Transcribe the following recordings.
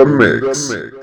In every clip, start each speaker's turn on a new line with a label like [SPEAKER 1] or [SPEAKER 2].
[SPEAKER 1] in the mix.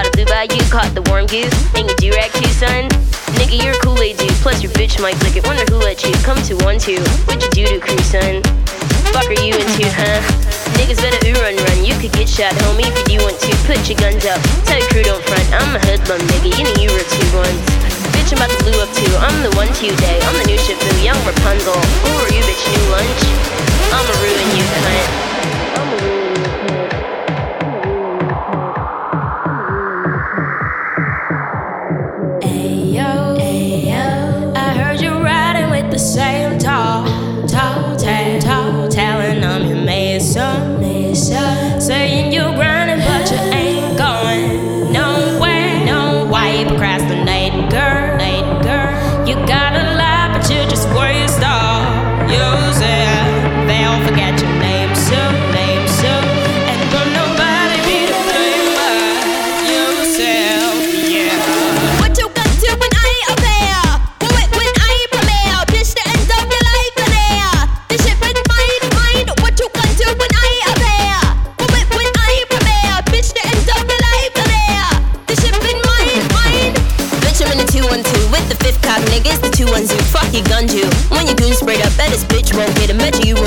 [SPEAKER 2] By the blue bayou, caught the warm goose, and you do rag too, son. Nigga, you're a Kool-Aid dude, plus your bitch might lick it, wonder who let you come to one two. What you do to crew, son? Fuck are you into, huh? Niggas better ooh run run. You could get shot, homie, if you want to. Put your guns up. Tell your crew don't front. I'm a hoodlum, nigga. You know you were two ones. Bitch, I'm about to blue up too. I'm the one today. I'm the new ship boo, young Rapunzel. Who are you, bitch? New lunch? I'ma ruin you, cunt.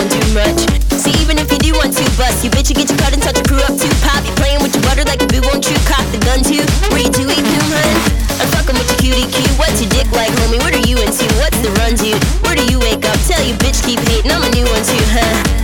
[SPEAKER 2] Bet you, you won't do much. See, even if you do want to bust, you bitch, you get your cut and touch your crew up too. Pop, you playing with your butter like a boo, won't you? Cock the gun too. Where you do eat doom, hun? I'm fucking with your cutie cue. What's your dick like, homie? What are you into? What's the run, dude? Where do you wake up? Tell you bitch keep hating. I'm a new one too, huh?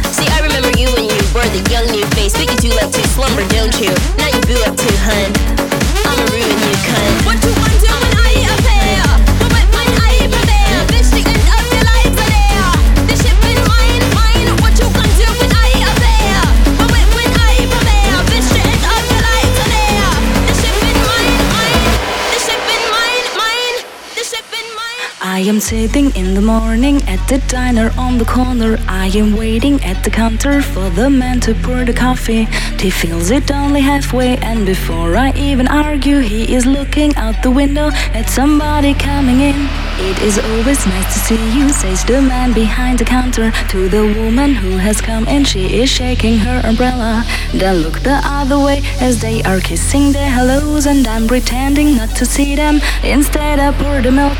[SPEAKER 3] At the diner on the corner. I am waiting at the counter for the man to pour the coffee. He fills it only halfway, and before I even argue, he is looking out the window at somebody coming in. It is always nice to see you, says the man behind the counter to the woman who has come in. She is shaking her umbrella. Then look the other way as they are kissing their hellos, and I'm pretending not to see them. Instead, I pour the milk.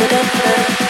[SPEAKER 1] DJ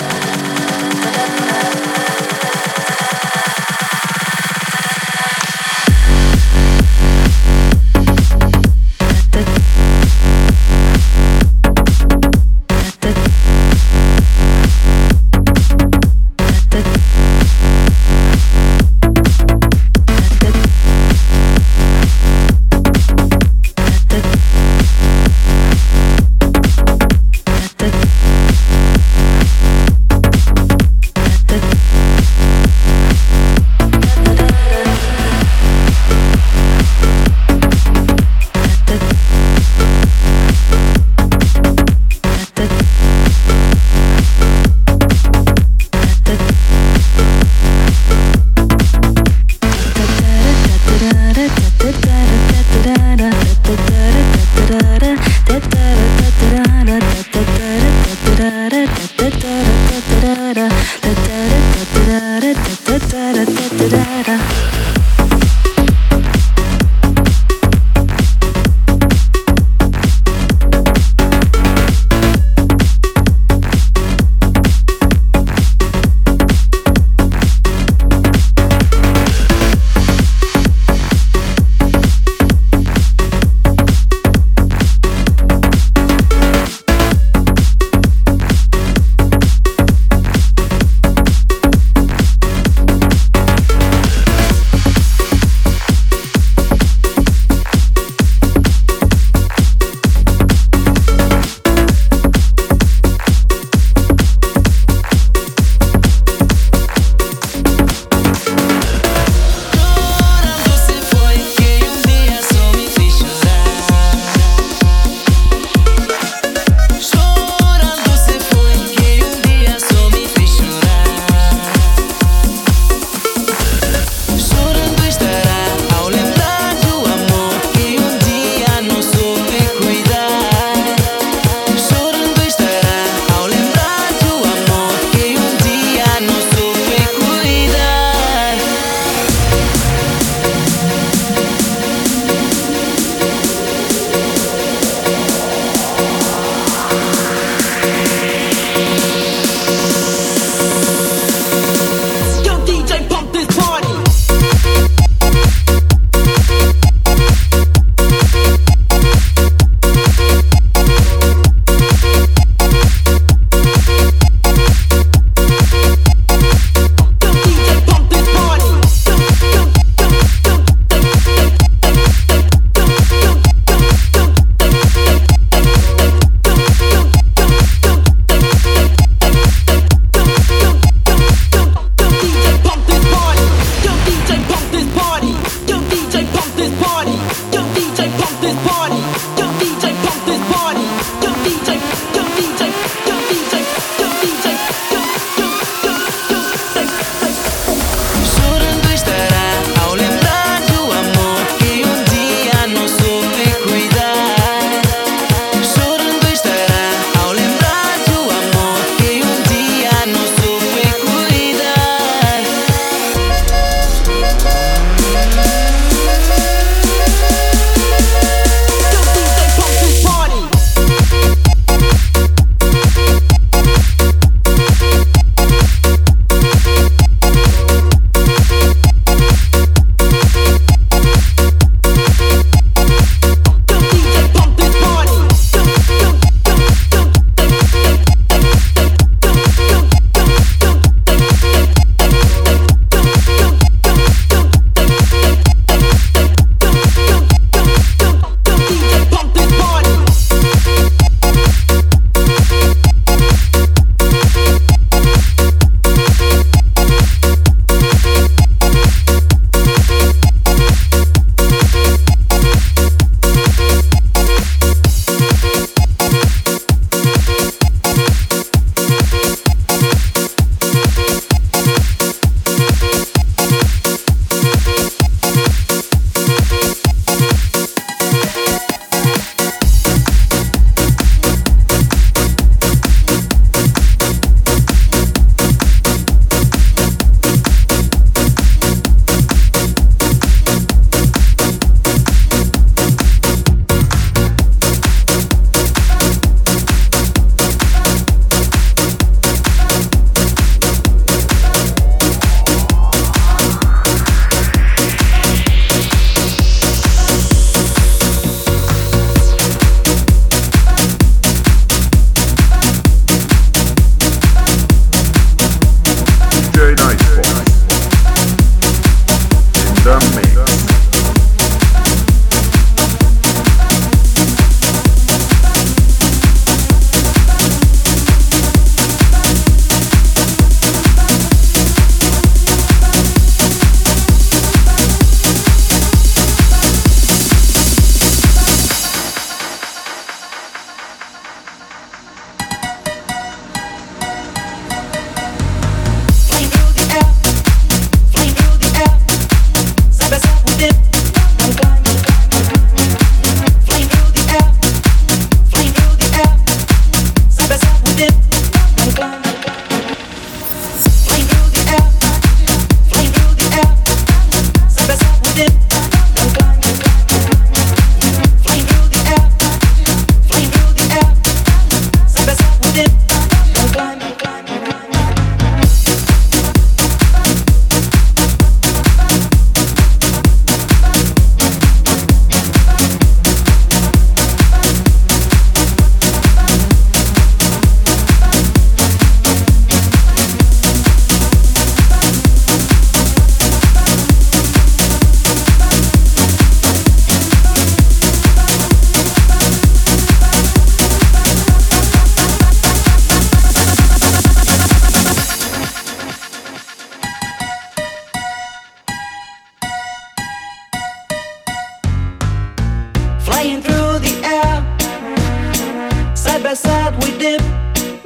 [SPEAKER 3] flying through the air. Side
[SPEAKER 4] by side we dip,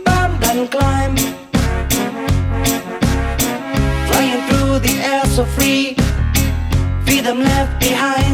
[SPEAKER 4] bump and climb. Flying through the air so free, freedom left behind.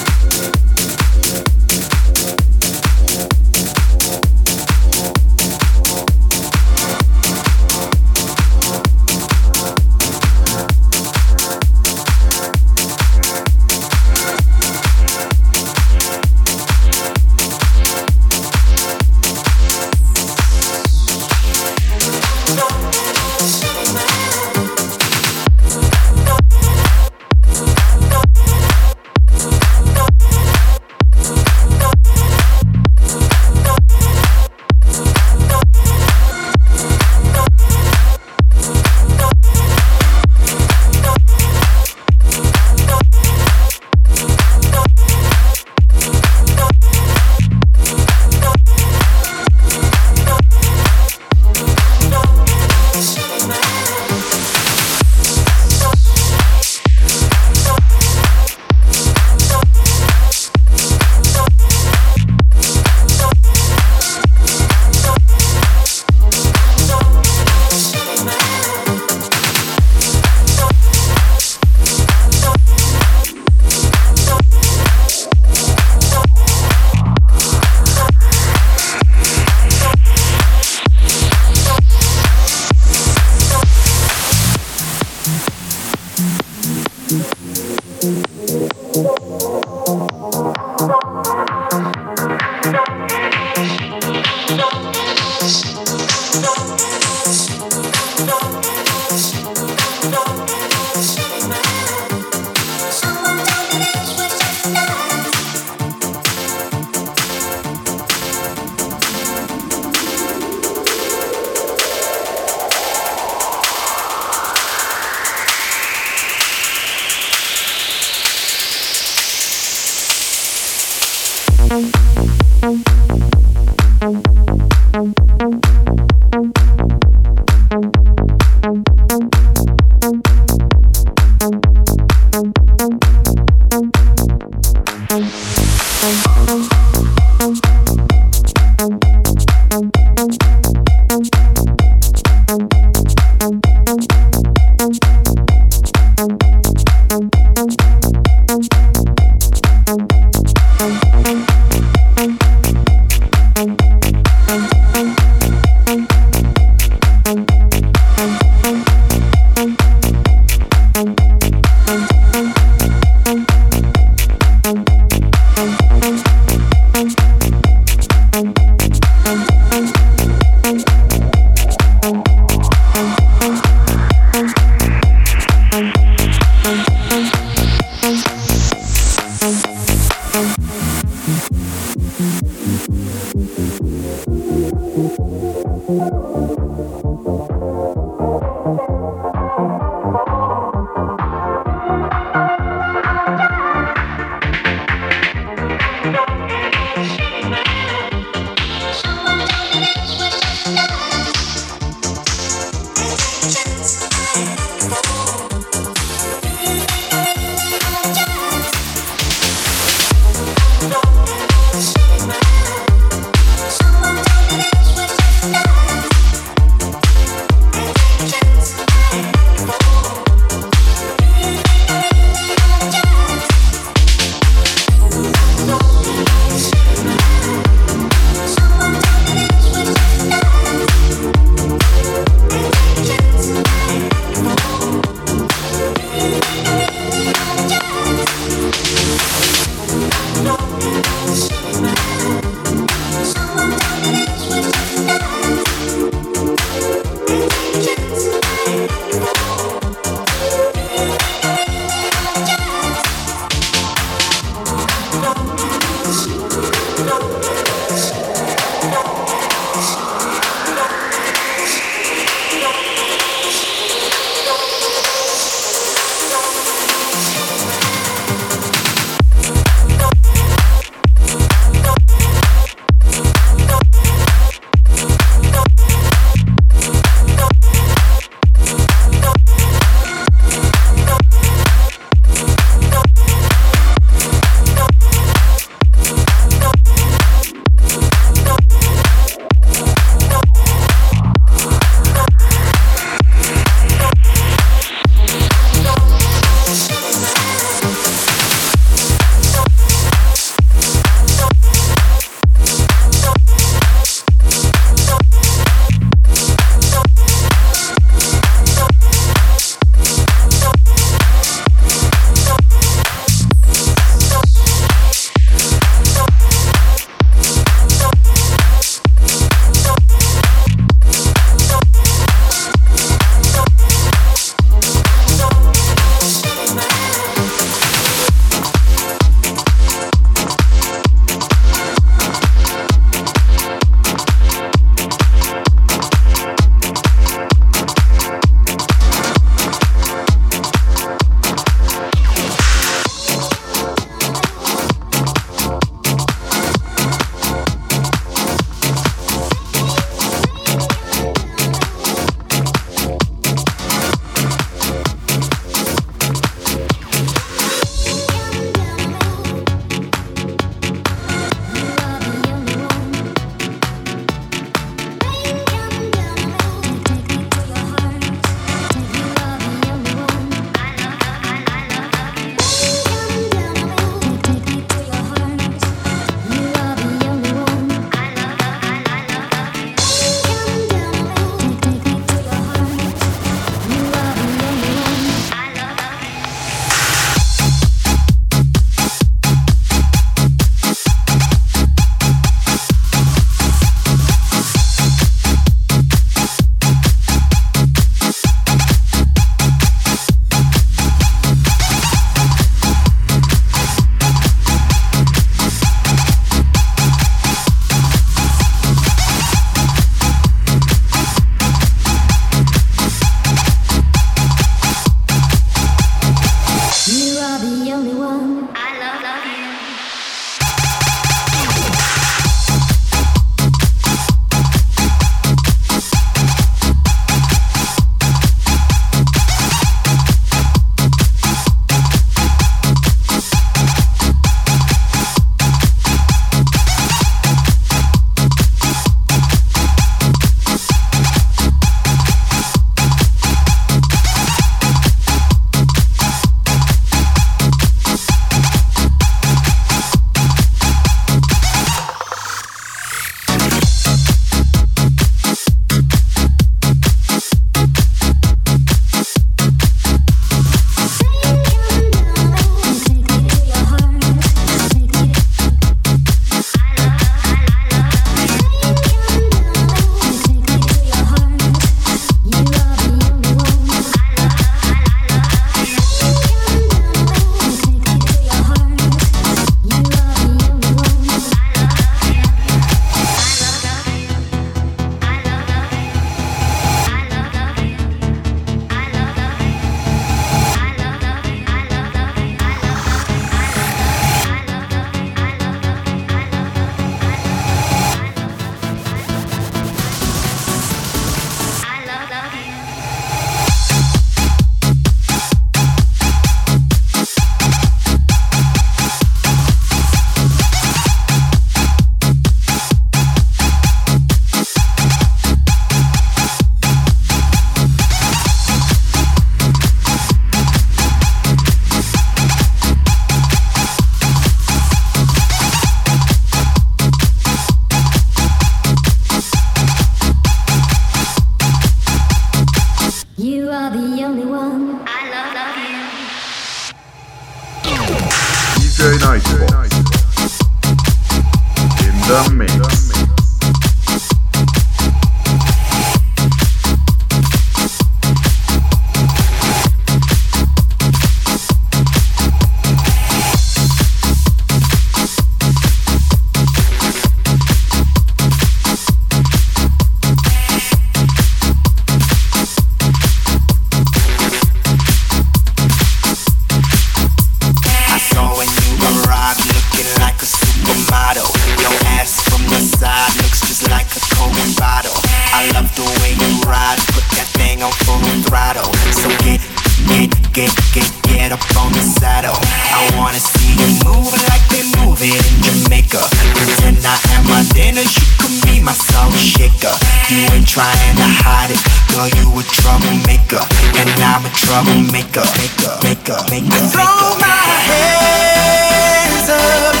[SPEAKER 4] you
[SPEAKER 5] ain't trying to hide it. Girl, you a troublemaker, and I'm a troublemaker. Maker, maker, maker,
[SPEAKER 6] maker. I throw my hands up.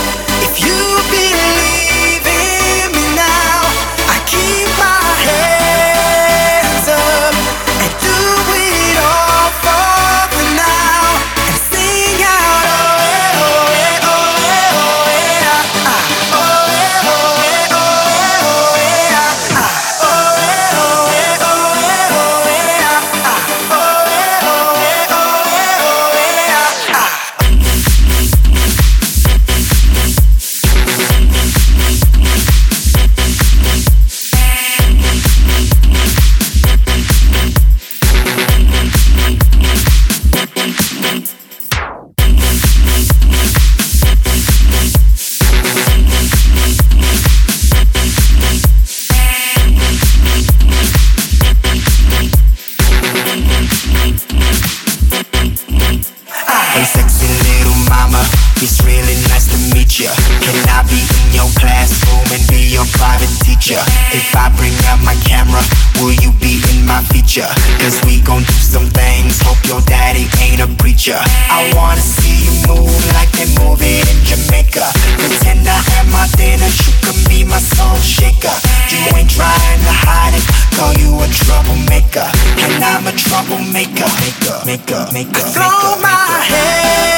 [SPEAKER 5] Grab my camera? Will you be in my feature? Cause we gon' do some things. Hope your daddy ain't a preacher. I wanna see you move like they move it in Jamaica. Pretend I had my dinner, you can be my soul shaker. You ain't trying to hide it, call you a troublemaker. And I'm a troublemaker. Maker, maker, maker,
[SPEAKER 6] I throw my
[SPEAKER 7] head.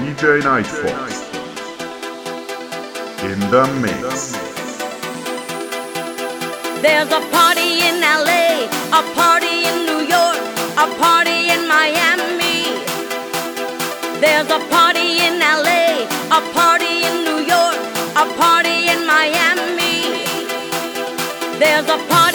[SPEAKER 1] DJ Nightfox in the mix.
[SPEAKER 8] There's a party in LA, a party in New York, a party in Miami. There's a party in LA, a party in New York, a party in Miami. There's a party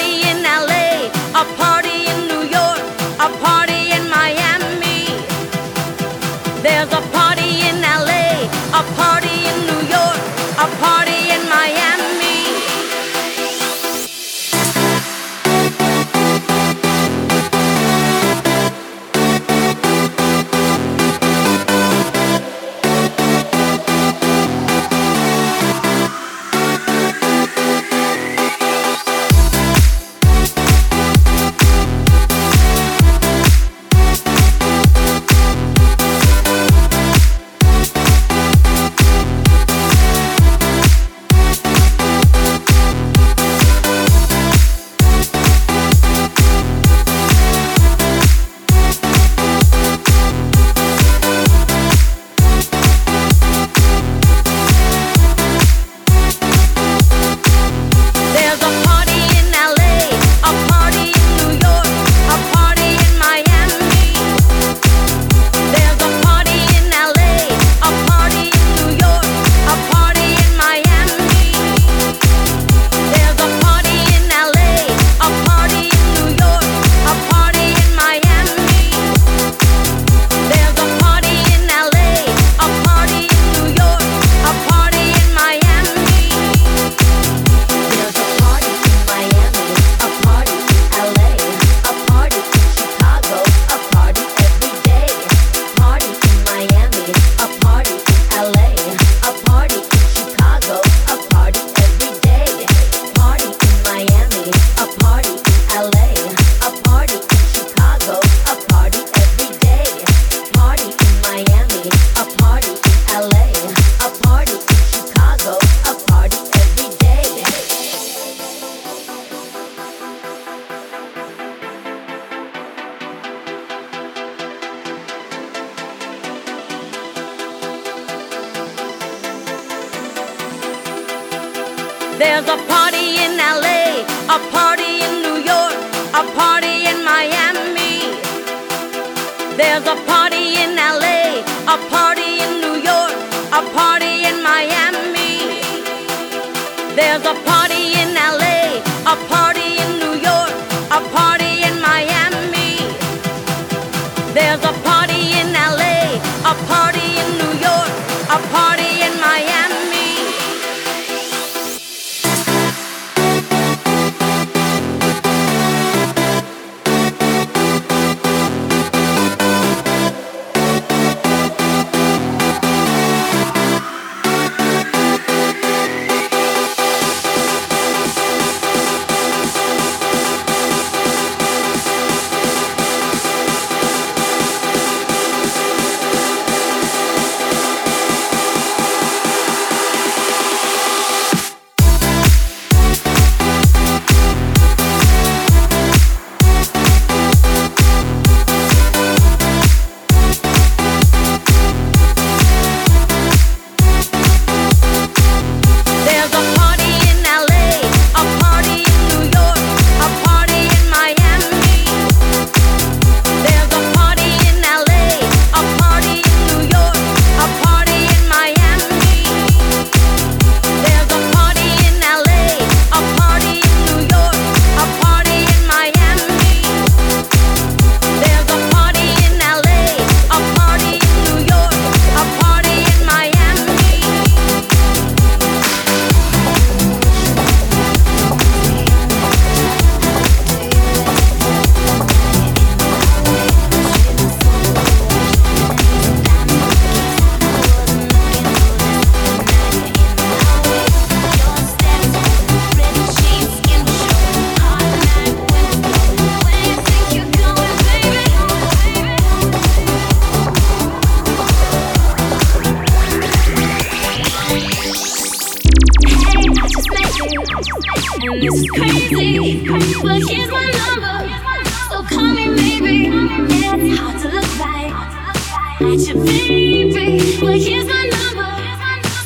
[SPEAKER 9] It's hard to look at you, baby. Here's my number,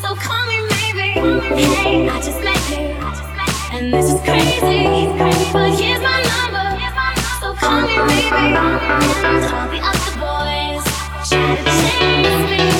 [SPEAKER 9] so call me baby. Hey, I just met you, and this is crazy. But here's my number, so call me the other boys try to chase me.